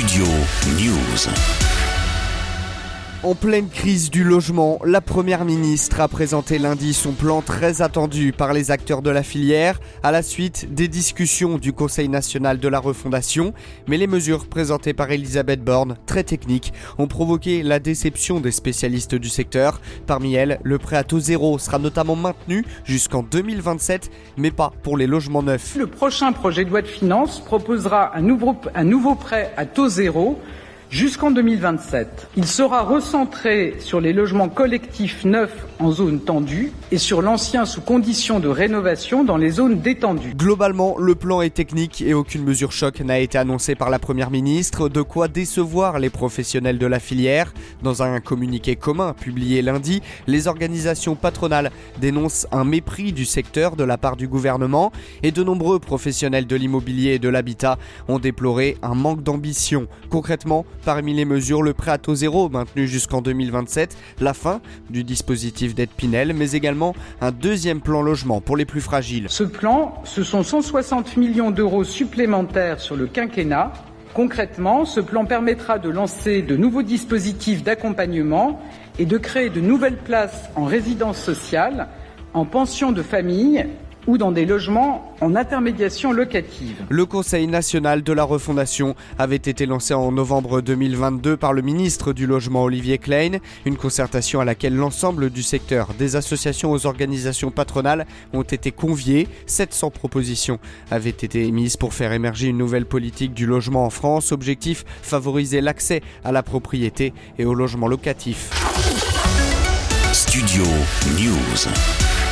Studio News. En pleine crise du logement, la Première ministre a présenté lundi son plan très attendu par les acteurs de la filière à la suite des discussions du Conseil national de la refondation. Mais les mesures présentées par Elisabeth Borne, très techniques, ont provoqué la déception des spécialistes du secteur. Parmi elles, le prêt à taux zéro sera notamment maintenu jusqu'en 2027, mais pas pour les logements neufs. Le prochain projet de loi de finances proposera un nouveau, un nouveau prêt à taux zéro jusqu'en 2027. Il sera recentré sur les logements collectifs neufs en zone tendue et sur l'ancien sous condition de rénovation dans les zones détendues. Globalement, le plan est technique et aucune mesure choc n'a été annoncée par la Première ministre, de quoi décevoir les professionnels de la filière. Dans un communiqué commun publié lundi, les organisations patronales dénoncent un mépris du secteur de la part du gouvernement et de nombreux professionnels de l'immobilier et de l'habitat ont déploré un manque d'ambition. Concrètement, Parmi les mesures, le prêt à taux zéro maintenu jusqu'en 2027, la fin du dispositif d'aide Pinel, mais également un deuxième plan logement pour les plus fragiles. Ce plan, ce sont 160 millions d'euros supplémentaires sur le quinquennat. Concrètement, ce plan permettra de lancer de nouveaux dispositifs d'accompagnement et de créer de nouvelles places en résidence sociale, en pension de famille ou dans des logements en intermédiation locative. Le Conseil national de la refondation avait été lancé en novembre 2022 par le ministre du Logement Olivier Klein, une concertation à laquelle l'ensemble du secteur, des associations aux organisations patronales ont été conviés. 700 propositions avaient été émises pour faire émerger une nouvelle politique du logement en France. Objectif favoriser l'accès à la propriété et au logement locatif. Studio News.